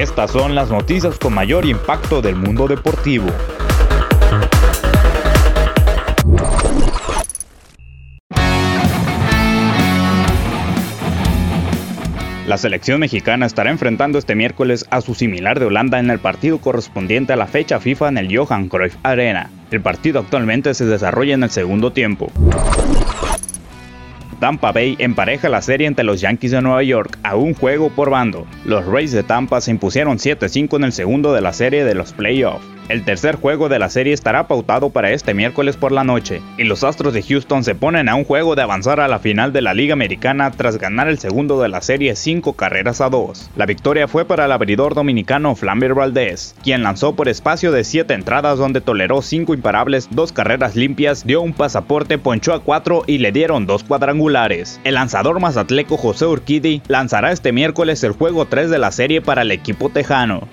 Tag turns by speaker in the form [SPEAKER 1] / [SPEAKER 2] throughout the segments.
[SPEAKER 1] Estas son las noticias con mayor impacto del mundo deportivo. La selección mexicana estará enfrentando este miércoles a su similar de Holanda en el partido correspondiente a la fecha FIFA en el Johan Cruyff Arena. El partido actualmente se desarrolla en el segundo tiempo. Tampa Bay empareja la serie entre los Yankees de Nueva York a un juego por bando. Los Rays de Tampa se impusieron 7-5 en el segundo de la serie de los playoffs. El tercer juego de la serie estará pautado para este miércoles por la noche, y los Astros de Houston se ponen a un juego de avanzar a la final de la Liga Americana tras ganar el segundo de la serie 5 carreras a 2. La victoria fue para el abridor dominicano Flamber Valdez, quien lanzó por espacio de 7 entradas donde toleró 5 imparables, 2 carreras limpias, dio un pasaporte, ponchó a 4 y le dieron 2 cuadrangulares. El lanzador mazatleco José Urquidi lanzará este miércoles el juego 3 de la serie para el equipo tejano.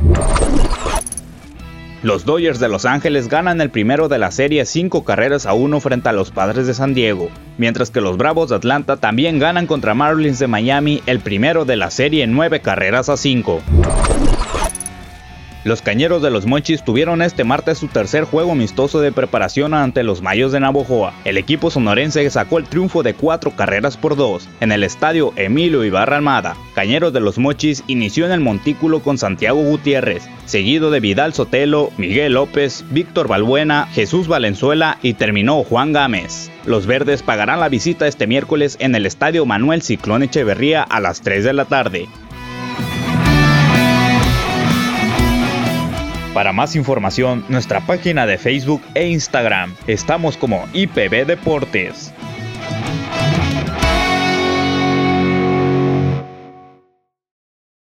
[SPEAKER 1] Los Dodgers de Los Ángeles ganan el primero de la serie 5 carreras a 1 frente a los Padres de San Diego, mientras que los Bravos de Atlanta también ganan contra Marlins de Miami el primero de la serie 9 carreras a 5. Los Cañeros de los Monchis tuvieron este martes su tercer juego amistoso de preparación ante los Mayos de Navojoa. El equipo sonorense sacó el triunfo de cuatro carreras por dos en el estadio Emilio Ibarra Almada. Cañeros de los Mochis inició en el montículo con Santiago Gutiérrez, seguido de Vidal Sotelo, Miguel López, Víctor Balbuena, Jesús Valenzuela y terminó Juan Gámez. Los verdes pagarán la visita este miércoles en el estadio Manuel Ciclón Echeverría a las 3 de la tarde. Para más información, nuestra página de Facebook e Instagram. Estamos como IPB Deportes.